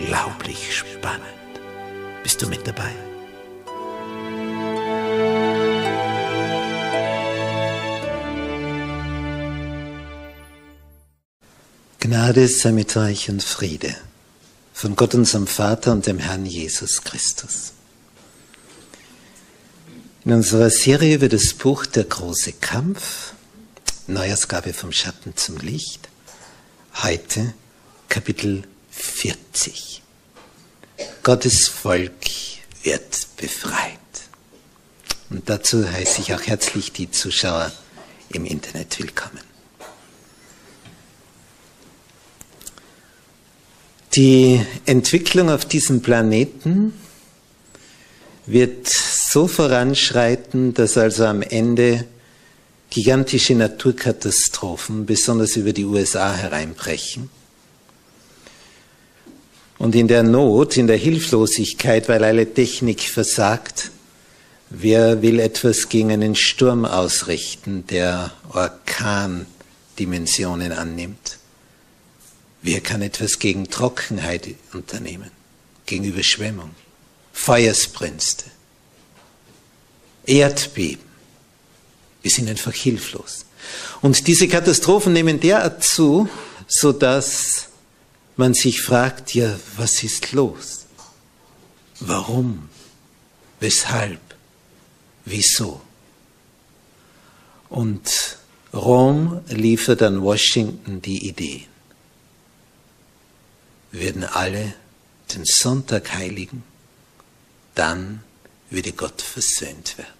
unglaublich spannend. Bist du mit dabei? Gnade sei mit euch und Friede von Gott unserem Vater und dem Herrn Jesus Christus. In unserer Serie über das Buch Der große Kampf Neuausgabe vom Schatten zum Licht. Heute Kapitel 40. Gottes Volk wird befreit. Und dazu heiße ich auch herzlich die Zuschauer im Internet willkommen. Die Entwicklung auf diesem Planeten wird so voranschreiten, dass also am Ende gigantische Naturkatastrophen, besonders über die USA, hereinbrechen. Und in der Not, in der Hilflosigkeit, weil alle Technik versagt, wer will etwas gegen einen Sturm ausrichten, der Orkandimensionen annimmt? Wer kann etwas gegen Trockenheit unternehmen, gegen Überschwemmung, Feuersbrünste, Erdbeben? Wir sind einfach hilflos. Und diese Katastrophen nehmen derart zu, sodass man sich fragt, ja, was ist los? Warum? Weshalb? Wieso? Und Rom liefert an Washington die Idee. Wir würden alle den Sonntag heiligen, dann würde Gott versöhnt werden.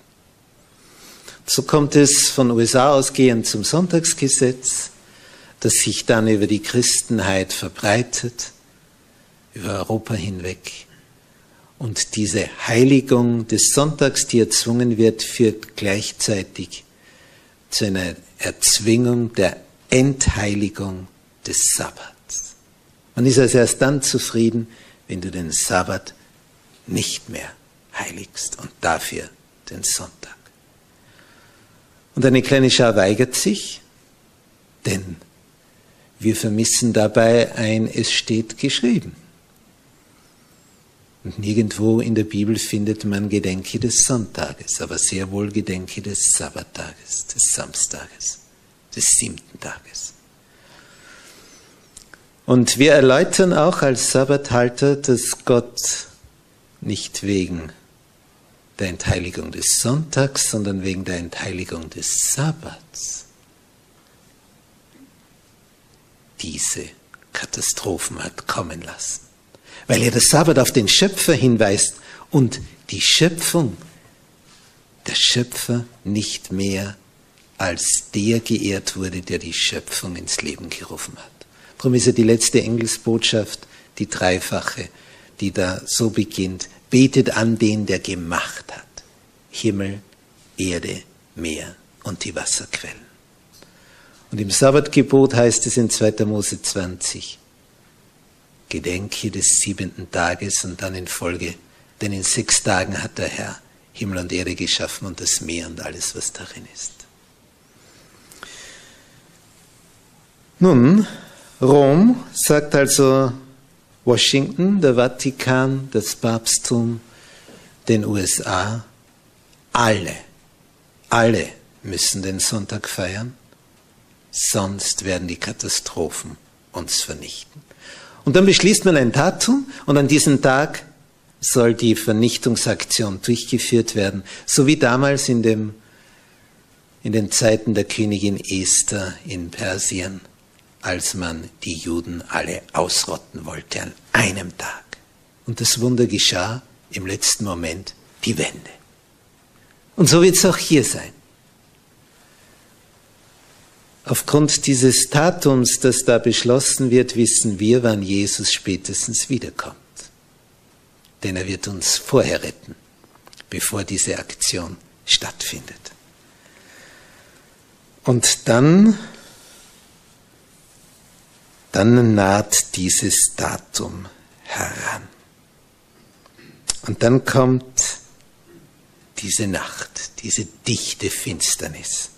So kommt es von USA ausgehend zum Sonntagsgesetz, das sich dann über die Christenheit verbreitet, über Europa hinweg. Und diese Heiligung des Sonntags, die erzwungen wird, führt gleichzeitig zu einer Erzwingung der Entheiligung des Sabbats. Man ist also erst dann zufrieden, wenn du den Sabbat nicht mehr heiligst und dafür den Sonntag. Und eine kleine Schar weigert sich, denn wir vermissen dabei ein Es steht geschrieben. Und nirgendwo in der Bibel findet man Gedenke des Sonntages, aber sehr wohl Gedenke des Sabbattages, des Samstages, des siebten Tages. Und wir erläutern auch als Sabbathalter, dass Gott nicht wegen der Entheiligung des Sonntags, sondern wegen der Entheiligung des Sabbats diese Katastrophen hat kommen lassen. Weil er der Sabbat auf den Schöpfer hinweist und die Schöpfung, der Schöpfer nicht mehr als der geehrt wurde, der die Schöpfung ins Leben gerufen hat. Darum ist ja die letzte Engelsbotschaft die dreifache, die da so beginnt. Betet an den, der gemacht hat. Himmel, Erde, Meer und die Wasserquellen. Und im Sabbatgebot heißt es in 2. Mose 20, gedenke des siebenten Tages und dann in Folge, denn in sechs Tagen hat der Herr Himmel und Erde geschaffen und das Meer und alles, was darin ist. Nun, Rom sagt also Washington, der Vatikan, das Papsttum, den USA, alle, alle müssen den Sonntag feiern, sonst werden die Katastrophen uns vernichten. Und dann beschließt man ein Datum und an diesem Tag soll die Vernichtungsaktion durchgeführt werden, so wie damals in, dem, in den Zeiten der Königin Esther in Persien, als man die Juden alle ausrotten wollte an einem Tag. Und das Wunder geschah im letzten Moment, die Wende. Und so wird es auch hier sein. Aufgrund dieses Datums, das da beschlossen wird, wissen wir, wann Jesus spätestens wiederkommt. Denn er wird uns vorher retten, bevor diese Aktion stattfindet. Und dann, dann naht dieses Datum heran. Und dann kommt diese Nacht, diese dichte Finsternis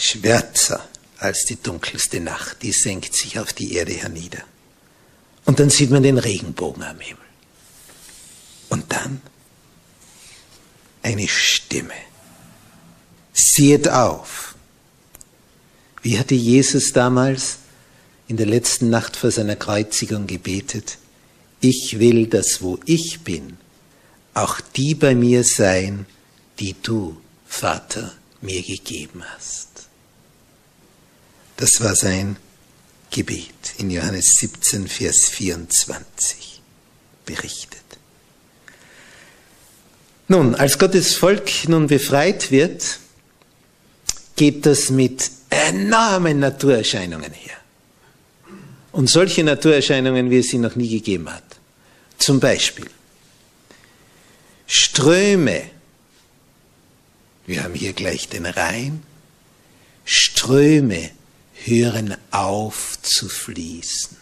schwärzer als die dunkelste Nacht, die senkt sich auf die Erde hernieder. Und dann sieht man den Regenbogen am Himmel. Und dann eine Stimme. Seht auf. Wie hatte Jesus damals in der letzten Nacht vor seiner Kreuzigung gebetet? Ich will, dass wo ich bin, auch die bei mir sein, die du, Vater, mir gegeben hast. Das war sein Gebet in Johannes 17, Vers 24 berichtet. Nun, als Gottes Volk nun befreit wird, geht das mit enormen Naturerscheinungen her. Und solche Naturerscheinungen, wie es sie noch nie gegeben hat. Zum Beispiel Ströme. Wir haben hier gleich den Rhein. Ströme hören auf zu fließen.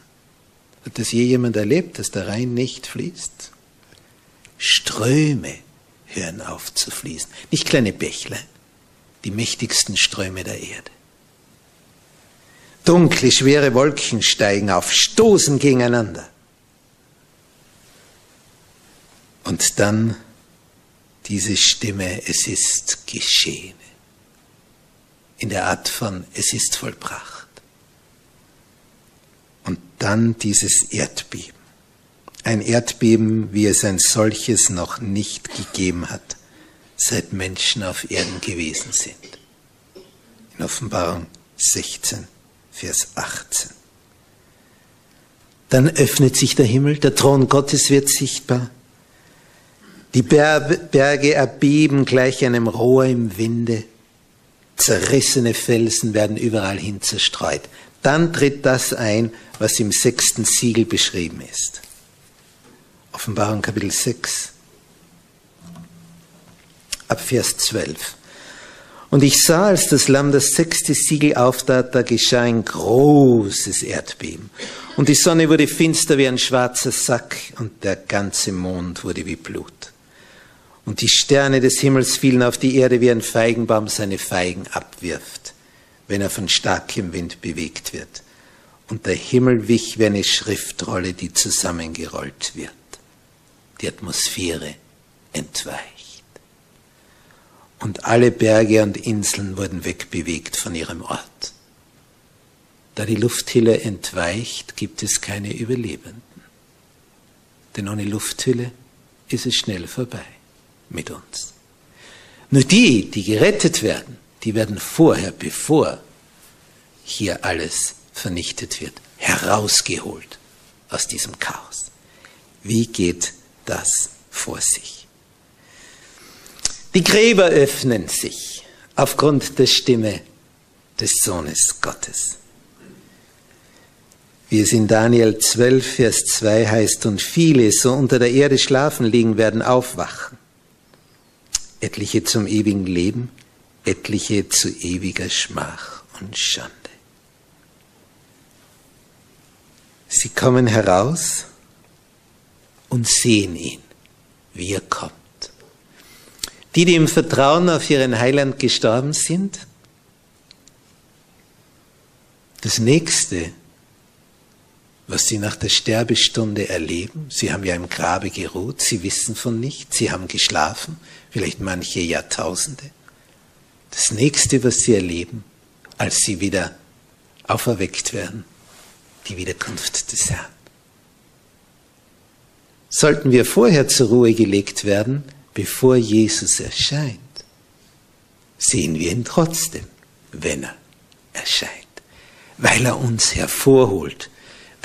Hat das je jemand erlebt, dass der Rhein nicht fließt? Ströme hören auf zu fließen. Nicht kleine Bächle, die mächtigsten Ströme der Erde. Dunkle, schwere Wolken steigen auf, stoßen gegeneinander. Und dann diese Stimme, es ist geschehen in der Art von es ist vollbracht. Und dann dieses Erdbeben. Ein Erdbeben, wie es ein solches noch nicht gegeben hat, seit Menschen auf Erden gewesen sind. In Offenbarung 16, Vers 18. Dann öffnet sich der Himmel, der Thron Gottes wird sichtbar. Die Berge erbeben gleich einem Rohr im Winde. Zerrissene Felsen werden überall hin zerstreut. Dann tritt das ein, was im sechsten Siegel beschrieben ist. Offenbarung Kapitel 6, ab Vers 12. Und ich sah, als das Lamm das sechste Siegel auftat, da geschah ein großes Erdbeben. Und die Sonne wurde finster wie ein schwarzer Sack und der ganze Mond wurde wie Blut. Und die Sterne des Himmels fielen auf die Erde, wie ein Feigenbaum seine Feigen abwirft, wenn er von starkem Wind bewegt wird. Und der Himmel wich wie eine Schriftrolle, die zusammengerollt wird. Die Atmosphäre entweicht. Und alle Berge und Inseln wurden wegbewegt von ihrem Ort. Da die Lufthülle entweicht, gibt es keine Überlebenden. Denn ohne Lufthülle ist es schnell vorbei mit uns. Nur die, die gerettet werden, die werden vorher, bevor hier alles vernichtet wird, herausgeholt aus diesem Chaos. Wie geht das vor sich? Die Gräber öffnen sich aufgrund der Stimme des Sohnes Gottes. Wie es in Daniel 12, Vers 2 heißt, und viele, so unter der Erde schlafen liegen, werden aufwachen etliche zum ewigen Leben, etliche zu ewiger Schmach und Schande. Sie kommen heraus und sehen ihn, wie er kommt. Die, die im Vertrauen auf ihren Heiland gestorben sind, das nächste, was sie nach der Sterbestunde erleben, sie haben ja im Grabe geruht, sie wissen von nichts, sie haben geschlafen, vielleicht manche Jahrtausende. Das nächste, was sie erleben, als sie wieder auferweckt werden, die Wiederkunft des Herrn. Sollten wir vorher zur Ruhe gelegt werden, bevor Jesus erscheint, sehen wir ihn trotzdem, wenn er erscheint, weil er uns hervorholt.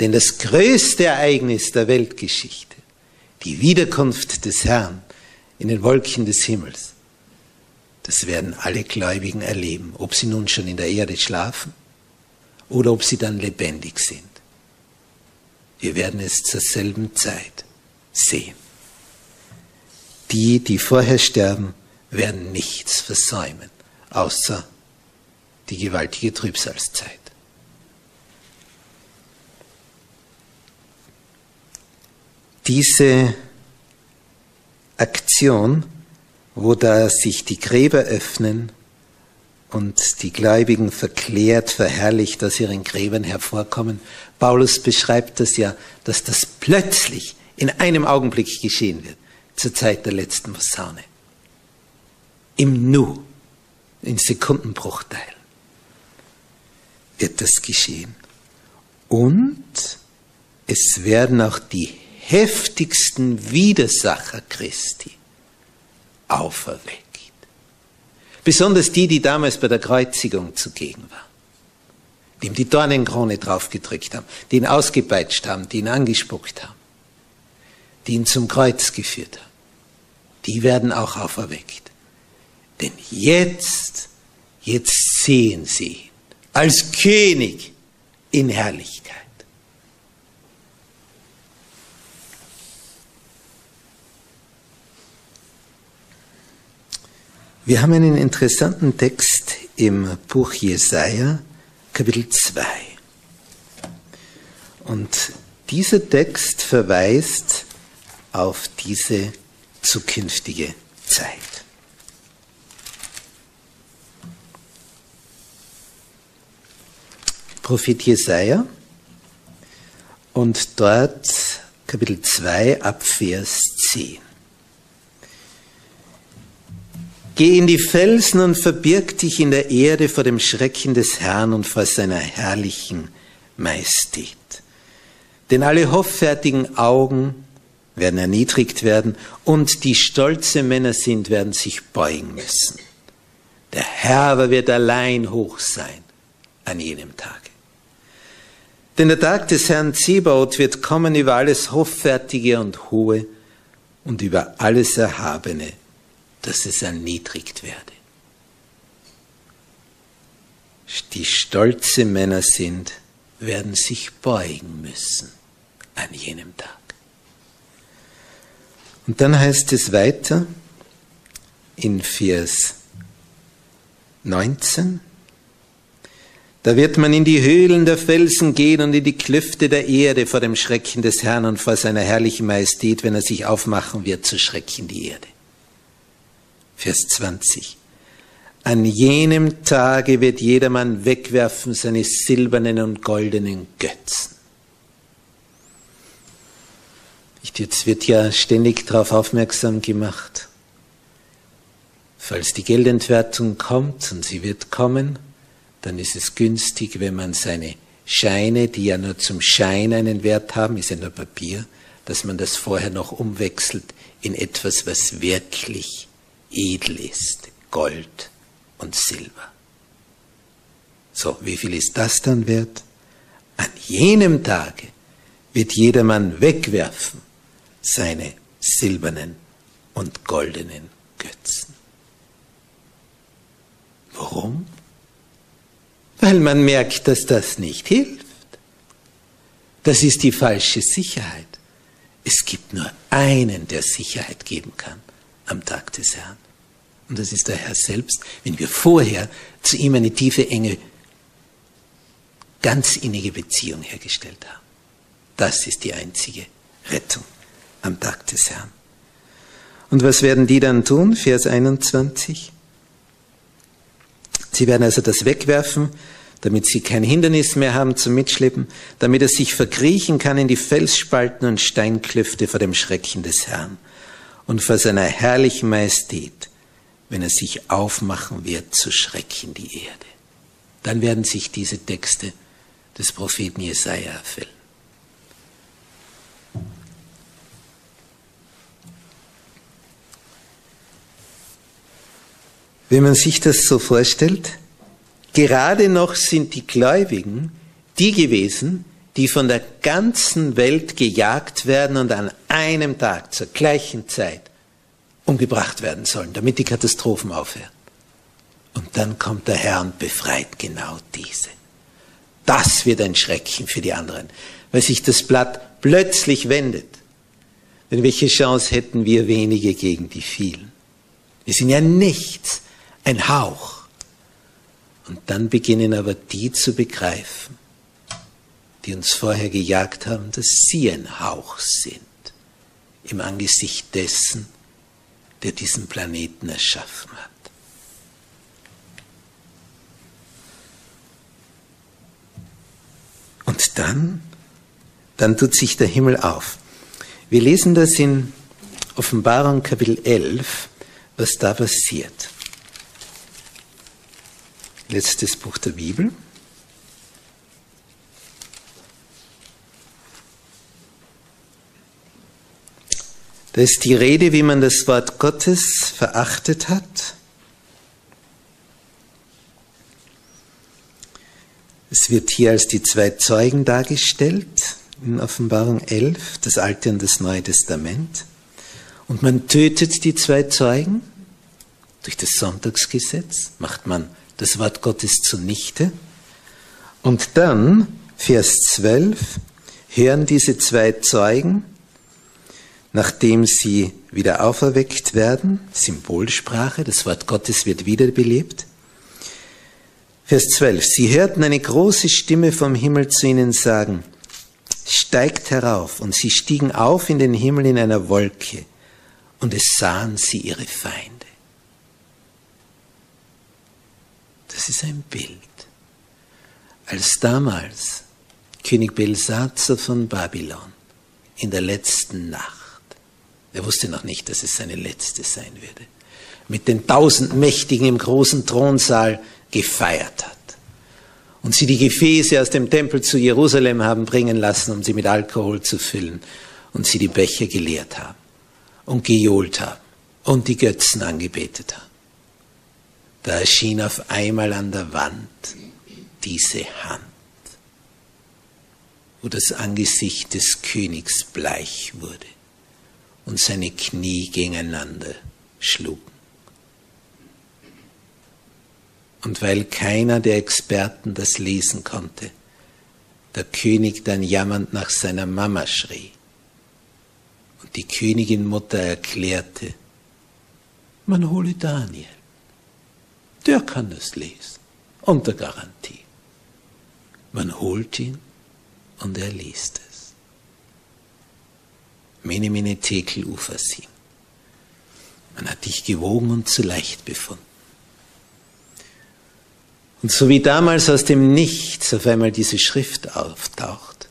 Denn das größte Ereignis der Weltgeschichte, die Wiederkunft des Herrn in den Wolken des Himmels, das werden alle Gläubigen erleben, ob sie nun schon in der Erde schlafen oder ob sie dann lebendig sind. Wir werden es zur selben Zeit sehen. Die, die vorher sterben, werden nichts versäumen, außer die gewaltige Trübsalzeit. Diese Aktion, wo da sich die Gräber öffnen und die Gläubigen verklärt, verherrlicht aus ihren Gräbern hervorkommen. Paulus beschreibt das ja, dass das plötzlich in einem Augenblick geschehen wird, zur Zeit der letzten Posaune. Im Nu, in Sekundenbruchteilen wird das geschehen. Und es werden auch die heftigsten Widersacher Christi auferweckt. Besonders die, die damals bei der Kreuzigung zugegen waren. Die ihm die Dornenkrone draufgedrückt haben, die ihn ausgepeitscht haben, die ihn angespuckt haben, die ihn zum Kreuz geführt haben. Die werden auch auferweckt. Denn jetzt, jetzt sehen sie ihn als König in Herrlichkeit. Wir haben einen interessanten Text im Buch Jesaja, Kapitel 2. Und dieser Text verweist auf diese zukünftige Zeit. Prophet Jesaja und dort Kapitel 2 ab Vers 10. Geh in die Felsen und verbirg dich in der Erde vor dem Schrecken des Herrn und vor seiner herrlichen Majestät. Denn alle hoffärtigen Augen werden erniedrigt werden und die stolze Männer sind, werden sich beugen müssen. Der Herr aber wird allein hoch sein an jenem Tage. Denn der Tag des Herrn Zebaoth wird kommen über alles Hoffärtige und Hohe und über alles Erhabene dass es erniedrigt werde. Die stolze Männer sind, werden sich beugen müssen an jenem Tag. Und dann heißt es weiter in Vers 19, da wird man in die Höhlen der Felsen gehen und in die Klüfte der Erde vor dem Schrecken des Herrn und vor seiner herrlichen Majestät, wenn er sich aufmachen wird zu schrecken die Erde. Vers 20. An jenem Tage wird jedermann wegwerfen seine silbernen und goldenen Götzen. Jetzt wird ja ständig darauf aufmerksam gemacht, falls die Geldentwertung kommt und sie wird kommen, dann ist es günstig, wenn man seine Scheine, die ja nur zum Schein einen Wert haben, ist ja nur Papier, dass man das vorher noch umwechselt in etwas, was wirklich edel ist, Gold und Silber. So, wie viel ist das dann wert? An jenem Tage wird jedermann wegwerfen seine silbernen und goldenen Götzen. Warum? Weil man merkt, dass das nicht hilft. Das ist die falsche Sicherheit. Es gibt nur einen, der Sicherheit geben kann am Tag des Herrn. Und das ist der Herr selbst, wenn wir vorher zu ihm eine tiefe, enge, ganz innige Beziehung hergestellt haben. Das ist die einzige Rettung am Tag des Herrn. Und was werden die dann tun? Vers 21. Sie werden also das wegwerfen, damit sie kein Hindernis mehr haben zum Mitschleppen, damit er sich verkriechen kann in die Felsspalten und Steinklüfte vor dem Schrecken des Herrn und vor seiner herrlichen Majestät, wenn er sich aufmachen wird zu Schrecken die Erde. Dann werden sich diese Texte des Propheten Jesaja erfüllen. Wenn man sich das so vorstellt, gerade noch sind die Gläubigen die gewesen, die von der ganzen Welt gejagt werden und an einem Tag zur gleichen Zeit umgebracht werden sollen, damit die Katastrophen aufhören. Und dann kommt der Herr und befreit genau diese. Das wird ein Schrecken für die anderen, weil sich das Blatt plötzlich wendet. Denn welche Chance hätten wir wenige gegen die vielen? Wir sind ja nichts, ein Hauch. Und dann beginnen aber die zu begreifen, die uns vorher gejagt haben, dass sie ein Hauch sind im Angesicht dessen, der diesen Planeten erschaffen hat. Und dann, dann tut sich der Himmel auf. Wir lesen das in Offenbarung Kapitel 11, was da passiert. Letztes Buch der Bibel. Da ist die Rede, wie man das Wort Gottes verachtet hat. Es wird hier als die zwei Zeugen dargestellt in Offenbarung 11, das Alte und das Neue Testament. Und man tötet die zwei Zeugen durch das Sonntagsgesetz, macht man das Wort Gottes zunichte. Und dann, Vers 12, hören diese zwei Zeugen, nachdem sie wieder auferweckt werden, Symbolsprache, das Wort Gottes wird wiederbelebt. Vers 12, sie hörten eine große Stimme vom Himmel zu ihnen sagen, steigt herauf, und sie stiegen auf in den Himmel in einer Wolke, und es sahen sie ihre Feinde. Das ist ein Bild. Als damals König Belsatzer von Babylon in der letzten Nacht er wusste noch nicht, dass es seine letzte sein würde. Mit den tausend Mächtigen im großen Thronsaal gefeiert hat. Und sie die Gefäße aus dem Tempel zu Jerusalem haben bringen lassen, um sie mit Alkohol zu füllen. Und sie die Becher geleert haben und gejohlt haben und die Götzen angebetet haben. Da erschien auf einmal an der Wand diese Hand, wo das Angesicht des Königs bleich wurde und seine Knie gegeneinander schlugen. Und weil keiner der Experten das lesen konnte, der König dann jammernd nach seiner Mama schrie und die Königin Mutter erklärte, man hole Daniel, der kann das lesen, unter Garantie. Man holt ihn und er liest es. Mene, mene, tekel, ufasim. Man hat dich gewogen und zu leicht befunden. Und so wie damals aus dem Nichts auf einmal diese Schrift auftaucht,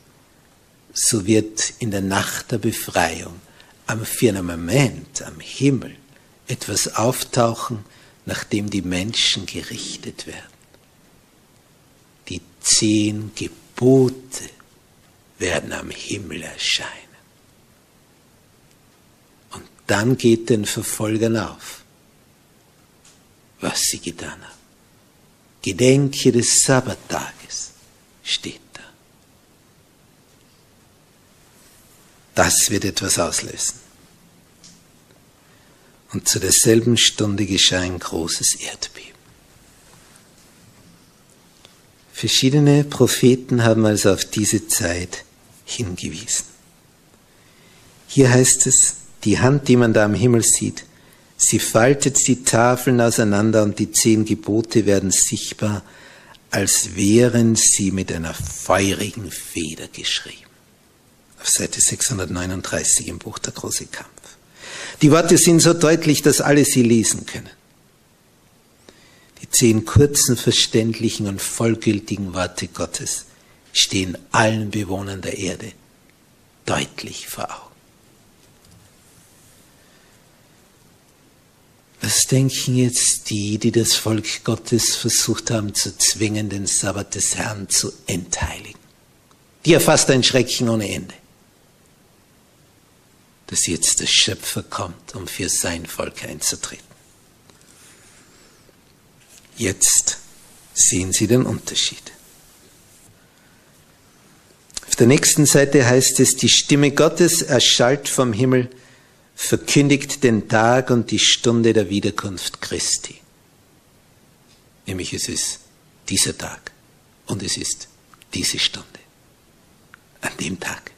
so wird in der Nacht der Befreiung am Firmament, am Himmel, etwas auftauchen, nachdem die Menschen gerichtet werden. Die zehn Gebote werden am Himmel erscheinen dann geht den Verfolgern auf, was sie getan haben. Gedenke des Sabbattages steht da. Das wird etwas auslösen. Und zu derselben Stunde geschah ein großes Erdbeben. Verschiedene Propheten haben also auf diese Zeit hingewiesen. Hier heißt es, die Hand, die man da am Himmel sieht, sie faltet die Tafeln auseinander und die zehn Gebote werden sichtbar, als wären sie mit einer feurigen Feder geschrieben. Auf Seite 639 im Buch Der große Kampf. Die Worte sind so deutlich, dass alle sie lesen können. Die zehn kurzen, verständlichen und vollgültigen Worte Gottes stehen allen Bewohnern der Erde deutlich vor Augen. Was denken jetzt die, die das Volk Gottes versucht haben zu zwingen, den Sabbat des Herrn zu entheiligen? Die erfasst ein Schrecken ohne Ende. Dass jetzt der Schöpfer kommt, um für sein Volk einzutreten. Jetzt sehen Sie den Unterschied. Auf der nächsten Seite heißt es, die Stimme Gottes erschallt vom Himmel, verkündigt den Tag und die Stunde der Wiederkunft Christi. Nämlich es ist dieser Tag und es ist diese Stunde. An dem Tag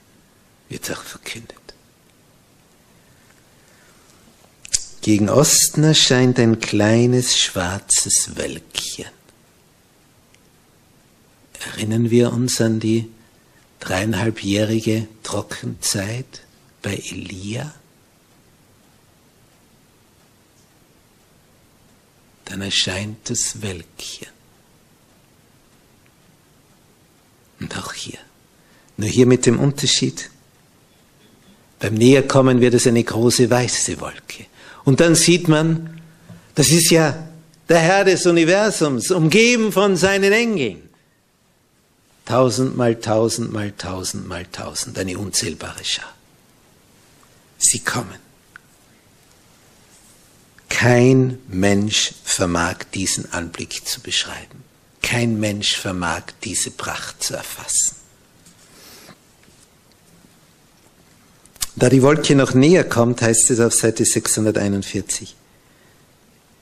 wird es auch verkündet. Gegen Osten erscheint ein kleines schwarzes Wölkchen. Erinnern wir uns an die dreieinhalbjährige Trockenzeit bei Elia? Dann erscheint das Wölkchen. Und auch hier. Nur hier mit dem Unterschied. Beim Näherkommen wird es eine große weiße Wolke. Und dann sieht man, das ist ja der Herr des Universums, umgeben von seinen Engeln. Tausend mal tausend mal tausend mal tausend, eine unzählbare Schar. Sie kommen. Kein Mensch vermag diesen Anblick zu beschreiben. Kein Mensch vermag diese Pracht zu erfassen. Da die Wolke noch näher kommt, heißt es auf Seite 641,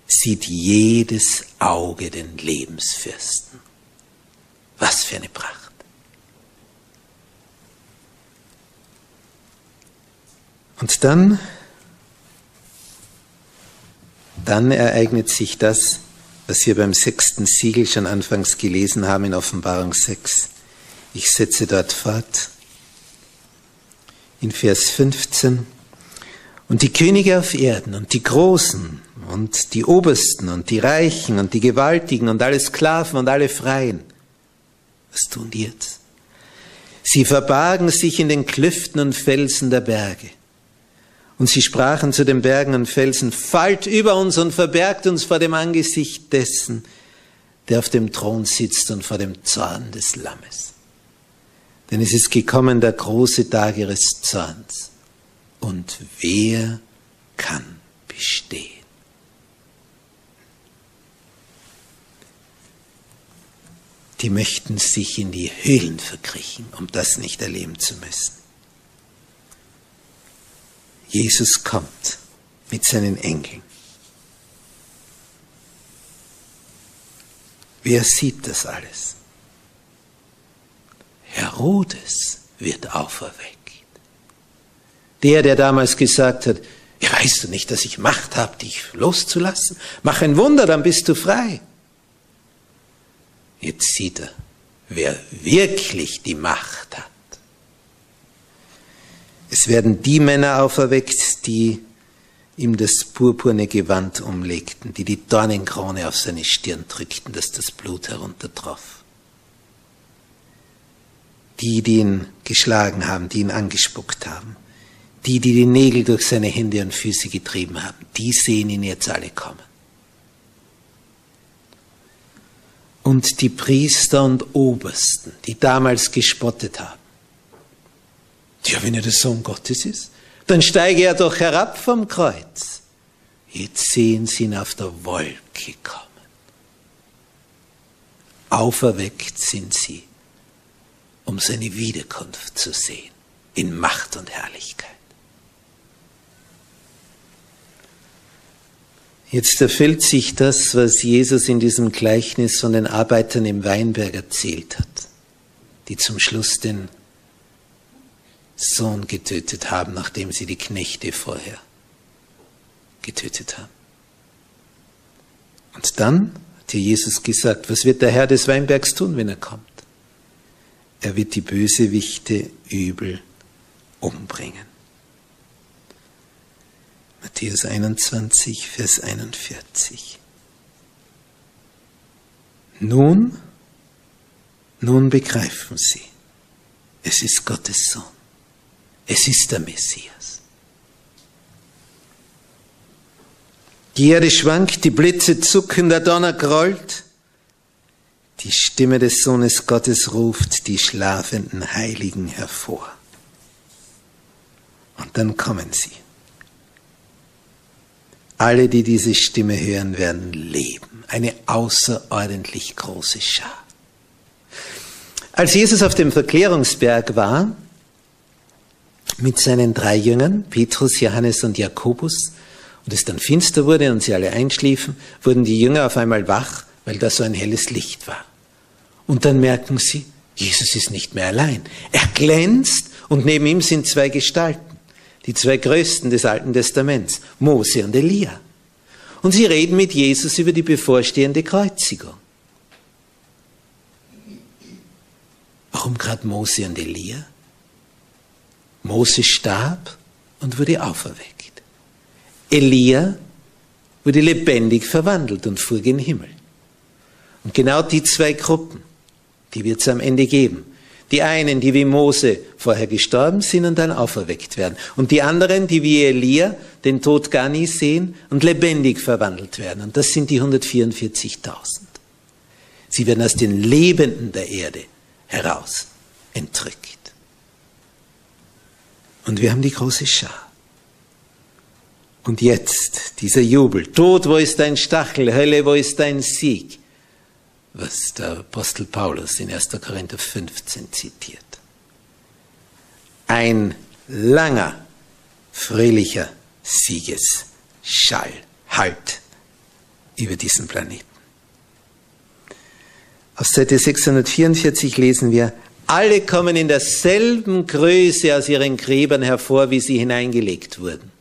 sieht jedes Auge den Lebensfürsten. Was für eine Pracht. Und dann, dann ereignet sich das, was wir beim sechsten Siegel schon anfangs gelesen haben in Offenbarung 6. Ich setze dort fort in Vers 15. Und die Könige auf Erden und die Großen und die Obersten und die Reichen und die Gewaltigen und alle Sklaven und alle Freien, was tun die jetzt? Sie verbargen sich in den Klüften und Felsen der Berge. Und sie sprachen zu den Bergen und Felsen, fallt über uns und verbergt uns vor dem Angesicht dessen, der auf dem Thron sitzt und vor dem Zorn des Lammes. Denn es ist gekommen der große Tag ihres Zorns. Und wer kann bestehen? Die möchten sich in die Höhlen verkriechen, um das nicht erleben zu müssen. Jesus kommt mit seinen Engeln. Wer sieht das alles? Herodes wird auferweckt. Der, der damals gesagt hat, ja, weißt du nicht, dass ich Macht habe, dich loszulassen? Mach ein Wunder, dann bist du frei. Jetzt sieht er, wer wirklich die Macht hat. Es werden die Männer auferweckt, die ihm das purpurne Gewand umlegten, die die Dornenkrone auf seine Stirn drückten, dass das Blut heruntertroff die, die ihn geschlagen haben, die ihn angespuckt haben, die, die die Nägel durch seine Hände und Füße getrieben haben, die sehen ihn jetzt alle kommen. Und die Priester und Obersten, die damals gespottet haben. Ja, wenn er der Sohn Gottes ist, dann steige er doch herab vom Kreuz. Jetzt sehen sie ihn auf der Wolke kommen. Auferweckt sind sie um seine Wiederkunft zu sehen in Macht und Herrlichkeit. Jetzt erfüllt sich das, was Jesus in diesem Gleichnis von den Arbeitern im Weinberg erzählt hat, die zum Schluss den Sohn getötet haben, nachdem sie die Knechte vorher getötet haben. Und dann hat hier Jesus gesagt, was wird der Herr des Weinbergs tun, wenn er kommt? Er wird die Bösewichte übel umbringen. Matthäus 21, Vers 41. Nun, nun begreifen sie, es ist Gottes Sohn, es ist der Messias. Die Erde schwankt, die Blitze zucken, der Donner grollt. Die Stimme des Sohnes Gottes ruft die schlafenden Heiligen hervor. Und dann kommen sie. Alle, die diese Stimme hören, werden leben. Eine außerordentlich große Schar. Als Jesus auf dem Verklärungsberg war, mit seinen drei Jüngern, Petrus, Johannes und Jakobus, und es dann finster wurde und sie alle einschliefen, wurden die Jünger auf einmal wach, weil da so ein helles Licht war. Und dann merken sie, Jesus ist nicht mehr allein. Er glänzt und neben ihm sind zwei Gestalten, die zwei größten des Alten Testaments, Mose und Elia. Und sie reden mit Jesus über die bevorstehende Kreuzigung. Warum gerade Mose und Elia? Mose starb und wurde auferweckt. Elia wurde lebendig verwandelt und fuhr gen Himmel. Und genau die zwei Gruppen, die wird es am Ende geben. Die einen, die wie Mose vorher gestorben sind und dann auferweckt werden. Und die anderen, die wie Elia den Tod gar nie sehen und lebendig verwandelt werden. Und das sind die 144.000. Sie werden aus den Lebenden der Erde heraus entrückt. Und wir haben die große Schar. Und jetzt dieser Jubel. Tod, wo ist dein Stachel? Hölle, wo ist dein Sieg? Was der Apostel Paulus in 1. Korinther 15 zitiert. Ein langer, fröhlicher Siegesschall, Halt über diesen Planeten. Auf Seite 644 lesen wir, alle kommen in derselben Größe aus ihren Gräbern hervor, wie sie hineingelegt wurden.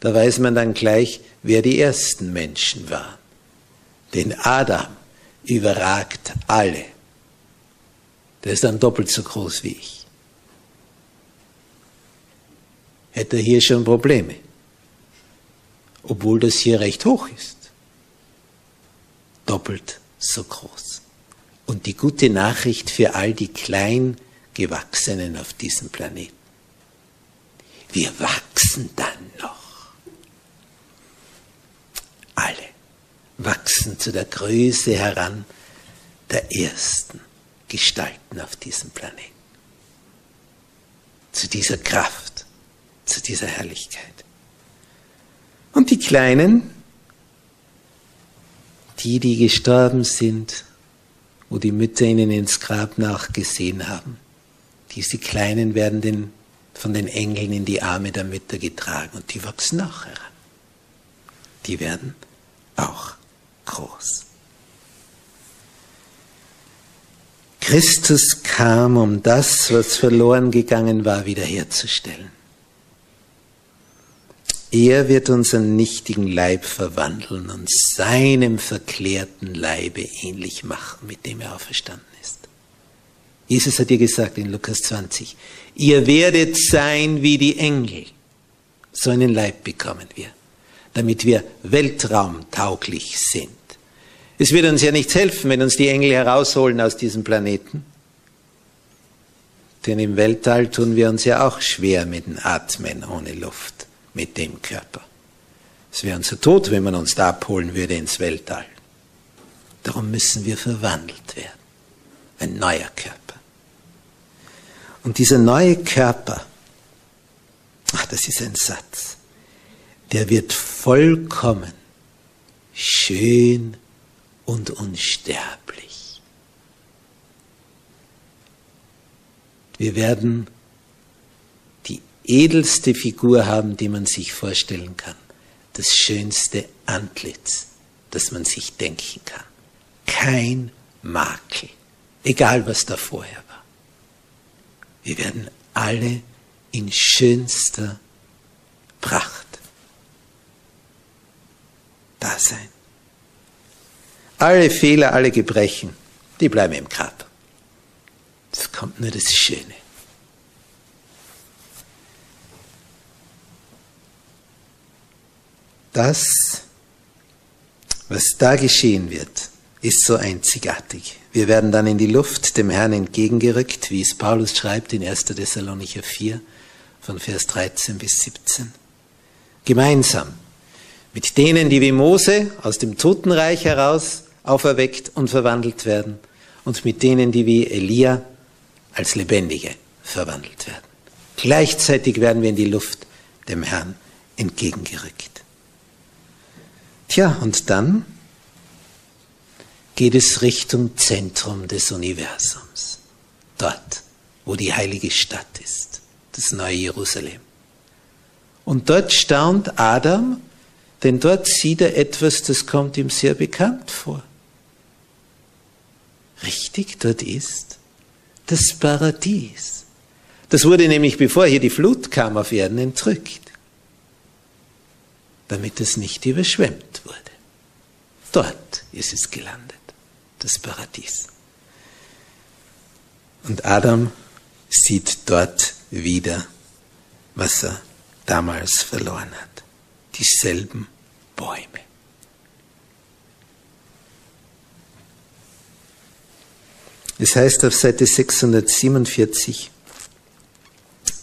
Da weiß man dann gleich, wer die ersten Menschen waren. Denn Adam überragt alle. Der ist dann doppelt so groß wie ich. Hätte er hier schon Probleme. Obwohl das hier recht hoch ist. Doppelt so groß. Und die gute Nachricht für all die Kleingewachsenen auf diesem Planeten. Wir wachsen dann noch. Alle wachsen zu der Größe heran der ersten Gestalten auf diesem Planeten. Zu dieser Kraft, zu dieser Herrlichkeit. Und die Kleinen, die, die gestorben sind, wo die Mütter ihnen ins Grab nachgesehen haben, diese Kleinen werden den, von den Engeln in die Arme der Mütter getragen und die wachsen auch heran. Die werden auch groß. Christus kam, um das, was verloren gegangen war, wiederherzustellen. Er wird unseren nichtigen Leib verwandeln und seinem verklärten Leibe ähnlich machen, mit dem er auferstanden ist. Jesus hat ihr gesagt in Lukas 20, ihr werdet sein wie die Engel. So einen Leib bekommen wir damit wir weltraumtauglich sind. Es wird uns ja nichts helfen, wenn uns die Engel herausholen aus diesem Planeten. Denn im Weltall tun wir uns ja auch schwer mit dem Atmen ohne Luft, mit dem Körper. Es wäre unser Tod, wenn man uns da abholen würde ins Weltall. Darum müssen wir verwandelt werden. Ein neuer Körper. Und dieser neue Körper, ach, das ist ein Satz der wird vollkommen, schön und unsterblich. Wir werden edelste Figur haben, die man sich vorstellen kann. Das schönste Antlitz, das man sich denken kann. Kein Makel, egal was da vorher war. Wir werden alle in schönster Pracht da sein. Alle Fehler, alle Gebrechen, die bleiben im Grab. Es kommt nur das Schöne. Das, was da geschehen wird, ist so einzigartig. Wir werden dann in die Luft dem Herrn entgegengerückt, wie es Paulus schreibt in 1. Thessalonicher 4 von Vers 13 bis 17. Gemeinsam mit denen, die wie Mose aus dem Totenreich heraus auferweckt und verwandelt werden und mit denen, die wie Elia als Lebendige verwandelt werden. Gleichzeitig werden wir in die Luft dem Herrn entgegengerückt. Tja, und dann geht es Richtung Zentrum des Universums, dort, wo die heilige Stadt ist, das neue Jerusalem. Und dort staunt Adam, denn dort sieht er etwas, das kommt ihm sehr bekannt vor. Richtig, dort ist das Paradies. Das wurde nämlich, bevor hier die Flut kam auf Erden, entrückt, damit es nicht überschwemmt wurde. Dort ist es gelandet, das Paradies. Und Adam sieht dort wieder, was er damals verloren hat. Dieselben Bäume. Es heißt auf Seite 647,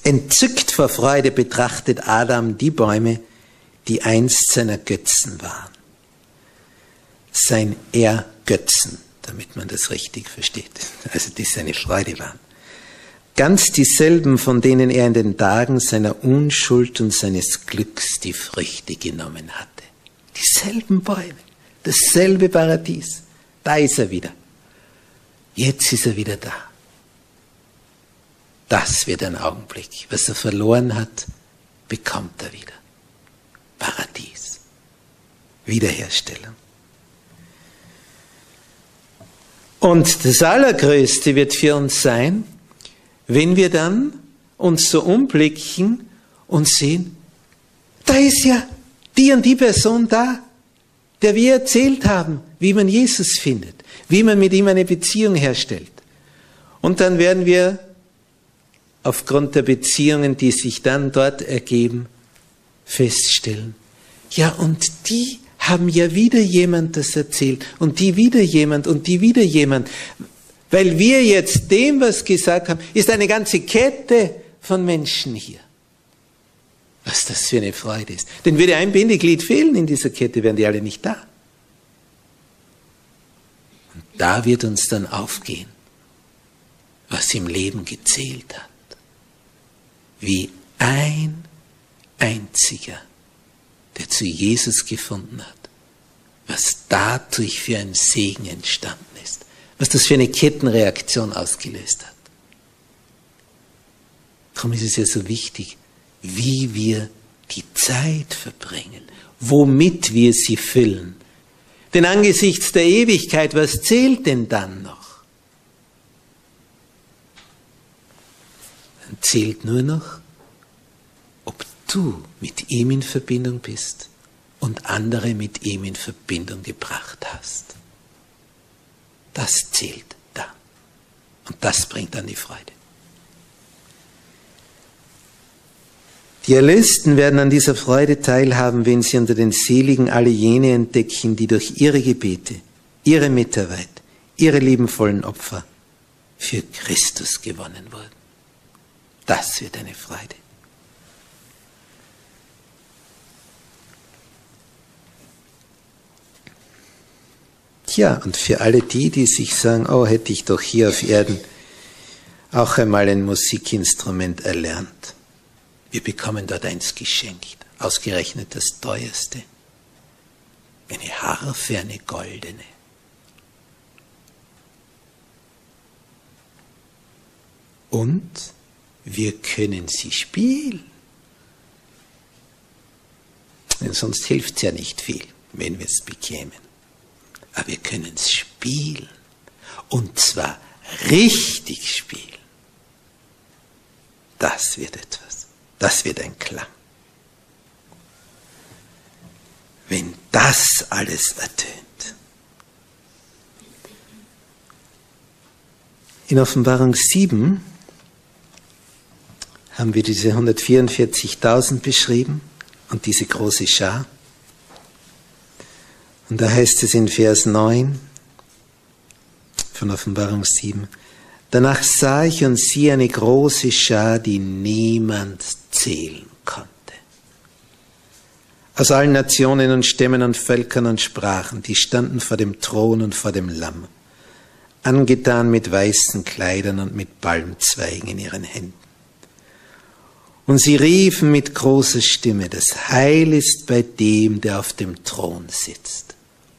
entzückt vor Freude betrachtet Adam die Bäume, die einst seiner Götzen waren. Sein Ergötzen, damit man das richtig versteht, also die seine Freude waren. Ganz dieselben, von denen er in den Tagen seiner Unschuld und seines Glücks die Früchte genommen hatte. Dieselben Bäume, dasselbe Paradies. Da ist er wieder. Jetzt ist er wieder da. Das wird ein Augenblick. Was er verloren hat, bekommt er wieder. Paradies. Wiederherstellung. Und das Allergrößte wird für uns sein, wenn wir dann uns so umblicken und sehen, da ist ja die und die Person da, der wir erzählt haben, wie man Jesus findet wie man mit ihm eine Beziehung herstellt. Und dann werden wir aufgrund der Beziehungen, die sich dann dort ergeben, feststellen, ja, und die haben ja wieder jemand das erzählt und die wieder jemand und die wieder jemand. Weil wir jetzt dem, was gesagt haben, ist eine ganze Kette von Menschen hier. Was das für eine Freude ist. Denn würde ein Bindeglied fehlen in dieser Kette, wären die alle nicht da. Da wird uns dann aufgehen, was im Leben gezählt hat. Wie ein einziger, der zu Jesus gefunden hat, was dadurch für ein Segen entstanden ist, was das für eine Kettenreaktion ausgelöst hat. Darum ist es ja so wichtig, wie wir die Zeit verbringen, womit wir sie füllen, denn angesichts der Ewigkeit, was zählt denn dann noch? Dann zählt nur noch, du mit ihm in Verbindung bist und andere mit ihm in Verbindung gebracht hast. Das zählt dann. Und das bringt dann die Freude. Die Erlösten werden an dieser Freude teilhaben, wenn sie unter den Seligen alle jene entdecken, die durch ihre Gebete, ihre Mitarbeit, ihre liebenvollen Opfer für Christus gewonnen wurden. Das wird eine Freude. Tja, und für alle die, die sich sagen, oh, hätte ich doch hier auf Erden auch einmal ein Musikinstrument erlernt. Wir bekommen dort eins geschenkt, ausgerechnet das teuerste. Eine Harfe, eine goldene. Und wir können sie spielen. Denn sonst hilft es ja nicht viel, wenn wir es bekämen. Aber wir können es spielen. Und zwar richtig spielen. Das wird etwas. Das wird ein Klang. Wenn das alles ertönt. In Offenbarung 7 haben wir diese 144.000 beschrieben und diese große Schar. Und da heißt es in Vers 9 von Offenbarung 7, Danach sah ich und siehe eine große Schar, die niemand zählen konnte. Aus allen Nationen und Stämmen und Völkern und Sprachen, die standen vor dem Thron und vor dem Lamm, angetan mit weißen Kleidern und mit Palmzweigen in ihren Händen. Und sie riefen mit großer Stimme, das Heil ist bei dem, der auf dem Thron sitzt,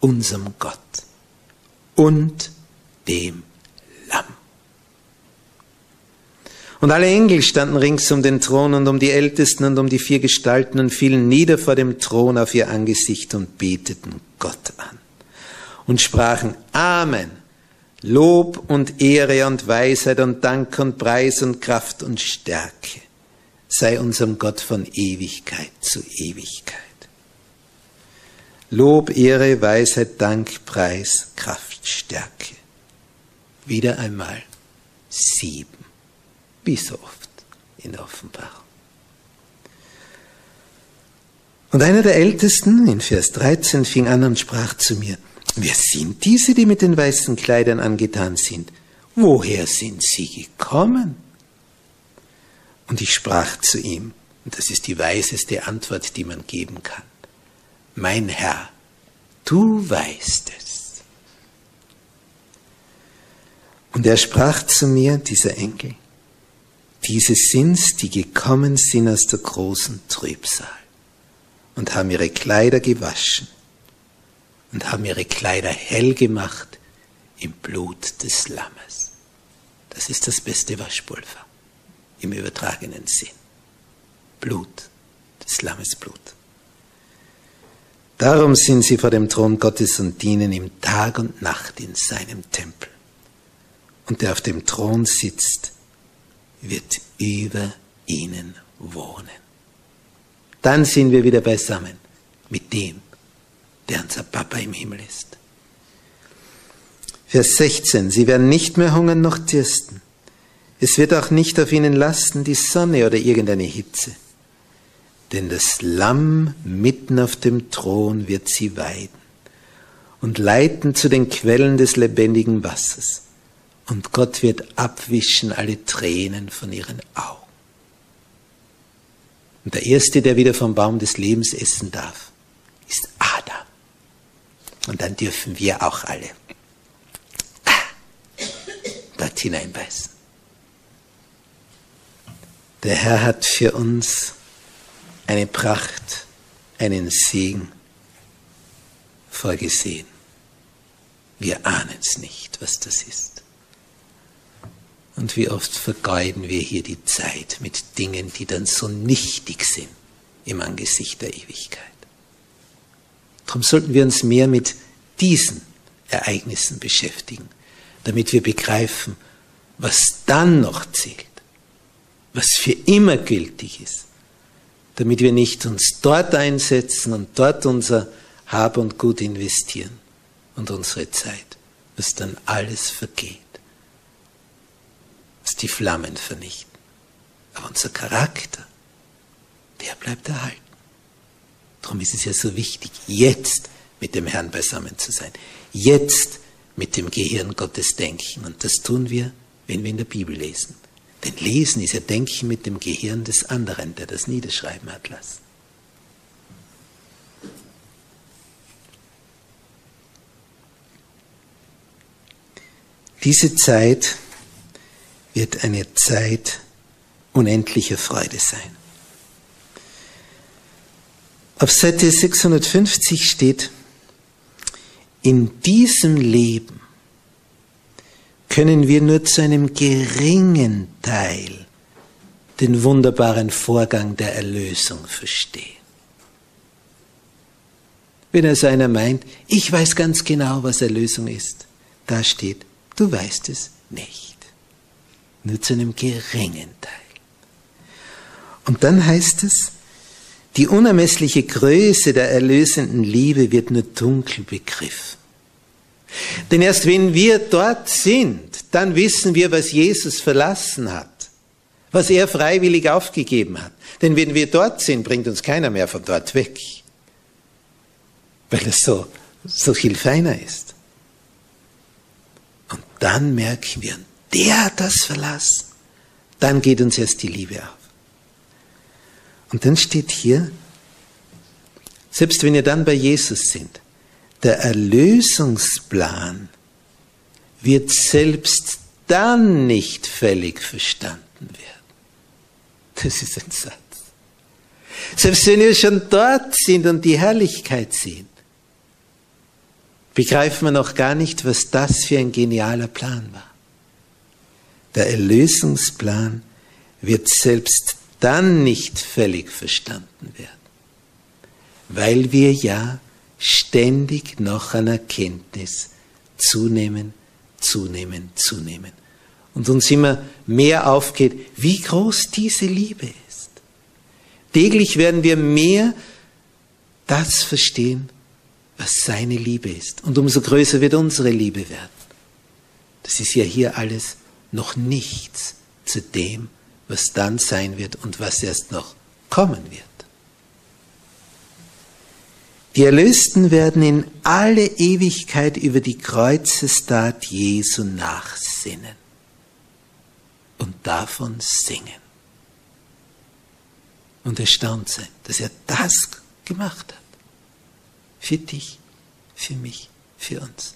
unserem Gott und dem Lamm. Und alle Engel standen rings um den Thron und um die Ältesten und um die vier Gestalten und fielen nieder vor dem Thron auf ihr Angesicht und beteten Gott an und sprachen Amen. Lob und Ehre und Weisheit und Dank und Preis und Kraft und Stärke sei unserem Gott von Ewigkeit zu Ewigkeit. Lob, Ehre, Weisheit, Dank, Preis, Kraft, Stärke. Wieder einmal sieben wie so oft in der Offenbarung. Und einer der Ältesten in Vers 13 fing an und sprach zu mir, wer sind diese, die mit den weißen Kleidern angetan sind? Woher sind sie gekommen? Und ich sprach zu ihm, und das ist die weiseste Antwort, die man geben kann, mein Herr, du weißt es. Und er sprach zu mir, dieser Enkel, diese sind's, die gekommen sind aus der großen Trübsal und haben ihre Kleider gewaschen und haben ihre Kleider hell gemacht im Blut des Lammes. Das ist das beste Waschpulver im übertragenen Sinn. Blut des Lammes Blut. Darum sind sie vor dem Thron Gottes und dienen ihm Tag und Nacht in seinem Tempel. Und der auf dem Thron sitzt, wird über ihnen wohnen. Dann sind wir wieder beisammen mit dem, der unser Papa im Himmel ist. Vers 16. Sie werden nicht mehr hungern noch dürsten. Es wird auch nicht auf ihnen lasten die Sonne oder irgendeine Hitze. Denn das Lamm mitten auf dem Thron wird sie weiden und leiten zu den Quellen des lebendigen Wassers und Gott wird abwischen alle Tränen von ihren Augen. Und der Erste, der wieder vom Baum des Lebens essen darf, ist Adam. Und dann dürfen wir auch alle ah, dort hineinbeißen. Der Herr hat für uns eine Pracht, einen Segen vorgesehen. Wir ahnen es nicht, was das ist. Und wie oft vergeuden wir hier die Zeit mit Dingen, die dann so nichtig sind im Angesicht der Ewigkeit. Darum sollten wir uns mehr mit diesen Ereignissen beschäftigen, damit wir begreifen, was dann noch zählt, was für immer gültig ist, damit wir nicht uns dort einsetzen und dort unser Hab und Gut investieren und unsere Zeit, was dann alles vergeht was die Flammen vernichten. Aber unser Charakter, der bleibt erhalten. Darum ist es ja so wichtig, jetzt mit dem Herrn beisammen zu sein. Jetzt mit dem Gehirn Gottes denken. Und das tun wir, wenn wir in der Bibel lesen. Denn Lesen ist ja Denken mit dem Gehirn des anderen, der das niederschreiben hat lassen. Diese Zeit wird eine Zeit unendlicher Freude sein. Auf Seite 650 steht, in diesem Leben können wir nur zu einem geringen Teil den wunderbaren Vorgang der Erlösung verstehen. Wenn also einer meint, ich weiß ganz genau, was Erlösung ist, da steht, du weißt es nicht nur zu einem geringen Teil. Und dann heißt es, die unermessliche Größe der erlösenden Liebe wird nur dunkel begriffen. Denn erst wenn wir dort sind, dann wissen wir, was Jesus verlassen hat, was er freiwillig aufgegeben hat. Denn wenn wir dort sind, bringt uns keiner mehr von dort weg, weil es so so viel feiner ist. Und dann merken wir, der hat das verlassen. Dann geht uns erst die Liebe auf. Und dann steht hier, selbst wenn ihr dann bei Jesus sind, der Erlösungsplan wird selbst dann nicht völlig verstanden werden. Das ist ein Satz. Selbst wenn wir schon dort sind und die Herrlichkeit sehen, begreifen wir noch gar nicht, was das für ein genialer Plan war. Der Erlösungsplan wird selbst dann nicht völlig verstanden werden, weil wir ja ständig noch an Erkenntnis zunehmen, zunehmen, zunehmen. Und uns immer mehr aufgeht, wie groß diese Liebe ist. Täglich werden wir mehr das verstehen, was seine Liebe ist. Und umso größer wird unsere Liebe werden. Das ist ja hier alles noch nichts zu dem, was dann sein wird und was erst noch kommen wird. Die Erlösten werden in alle Ewigkeit über die Kreuzestat Jesu nachsinnen und davon singen und erstaunt sein, dass er das gemacht hat. Für dich, für mich, für uns.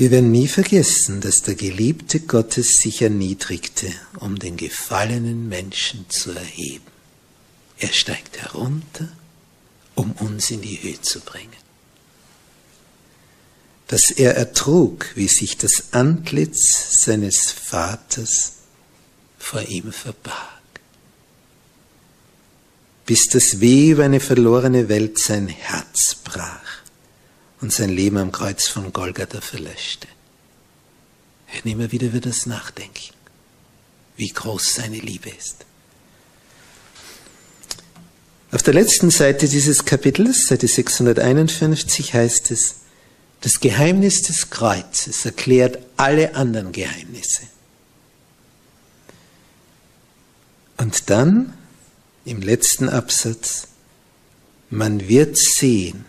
Wir werden nie vergessen, dass der Geliebte Gottes sich erniedrigte, um den gefallenen Menschen zu erheben. Er steigt herunter, um uns in die Höhe zu bringen. Dass er ertrug, wie sich das Antlitz seines Vaters vor ihm verbarg. Bis das Weh über eine verlorene Welt sein Herz brach und sein Leben am Kreuz von Golgatha verlöschte. Und immer wieder wird das nachdenken, wie groß seine Liebe ist. Auf der letzten Seite dieses Kapitels, Seite 651, heißt es, das Geheimnis des Kreuzes erklärt alle anderen Geheimnisse. Und dann, im letzten Absatz, man wird sehen,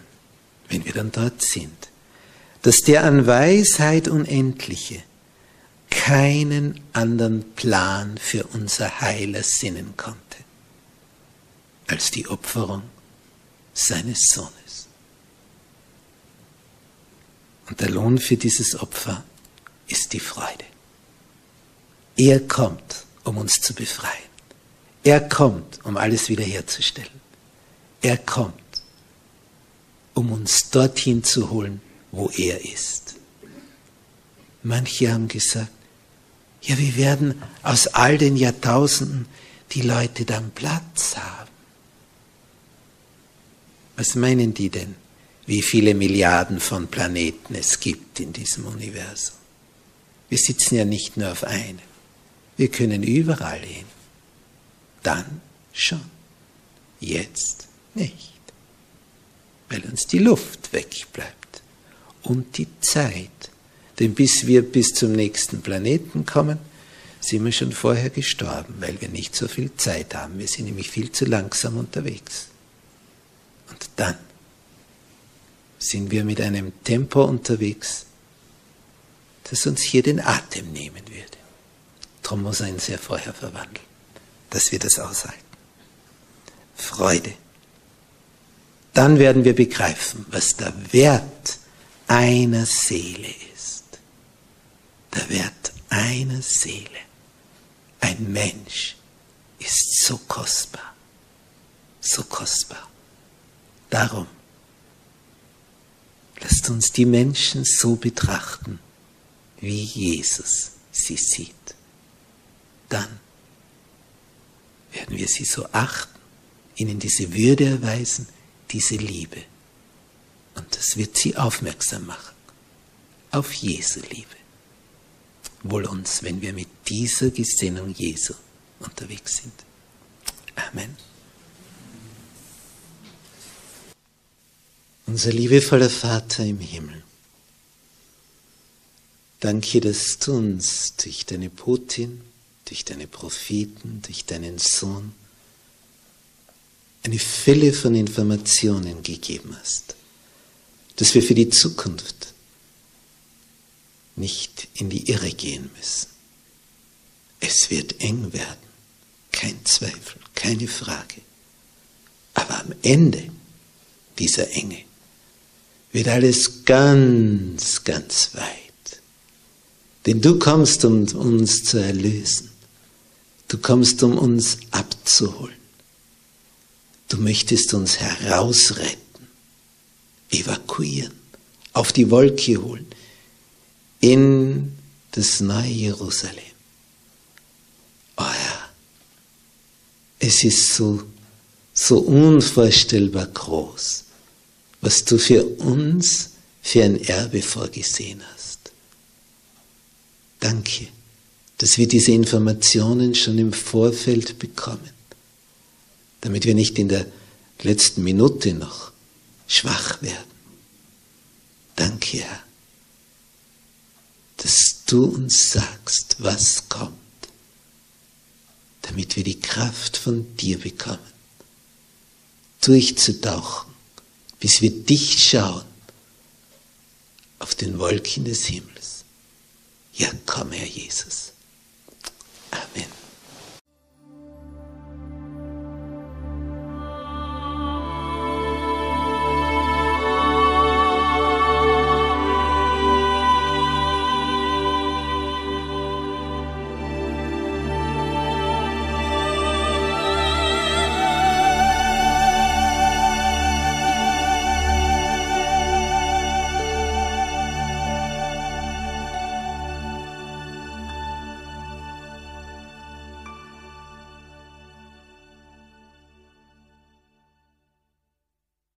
wenn wir dann dort sind, dass der an Weisheit Unendliche keinen anderen Plan für unser Heil ersinnen konnte, als die Opferung seines Sohnes. Und der Lohn für dieses Opfer ist die Freude. Er kommt, um uns zu befreien. Er kommt, um alles wiederherzustellen. Er kommt, um uns dorthin zu holen, wo er ist. Manche haben gesagt, ja, wir werden aus all den Jahrtausenden die Leute dann Platz haben. Was meinen die denn, wie viele Milliarden von Planeten es gibt in diesem Universum? Wir sitzen ja nicht nur auf einem, wir können überall hin. Dann schon, jetzt nicht weil uns die Luft wegbleibt und die Zeit. Denn bis wir bis zum nächsten Planeten kommen, sind wir schon vorher gestorben, weil wir nicht so viel Zeit haben. Wir sind nämlich viel zu langsam unterwegs. Und dann sind wir mit einem Tempo unterwegs, das uns hier den Atem nehmen würde. Darum muss uns ja vorher verwandeln, dass wir das aushalten. Freude dann werden wir begreifen, was der Wert einer Seele ist. Der Wert einer Seele. Ein Mensch ist so kostbar, so kostbar. Darum lasst uns die Menschen so betrachten, wie Jesus sie sieht. Dann werden wir sie so achten, ihnen diese Würde erweisen, diese Liebe. Und das wird sie aufmerksam machen auf Jesu Liebe. Wohl uns, wenn wir mit dieser Gesinnung Jesu unterwegs sind. Amen. Unser liebevoller Vater im Himmel, danke, dass du uns durch deine Botin, durch deine Propheten, durch deinen Sohn, eine Fülle von Informationen gegeben hast, dass wir für die Zukunft nicht in die Irre gehen müssen. Es wird eng werden, kein Zweifel, keine Frage. Aber am Ende dieser Enge wird alles ganz, ganz weit. Denn du kommst, um uns zu erlösen. Du kommst, um uns abzuholen. Du möchtest uns herausretten, evakuieren, auf die Wolke holen, in das neue Jerusalem. Oh ja, es ist so, so unvorstellbar groß, was du für uns für ein Erbe vorgesehen hast. Danke, dass wir diese Informationen schon im Vorfeld bekommen damit wir nicht in der letzten Minute noch schwach werden. Danke, Herr, dass du uns sagst, was kommt, damit wir die Kraft von dir bekommen, durchzutauchen, bis wir dich schauen auf den Wolken des Himmels. Ja, komm, Herr Jesus. Amen.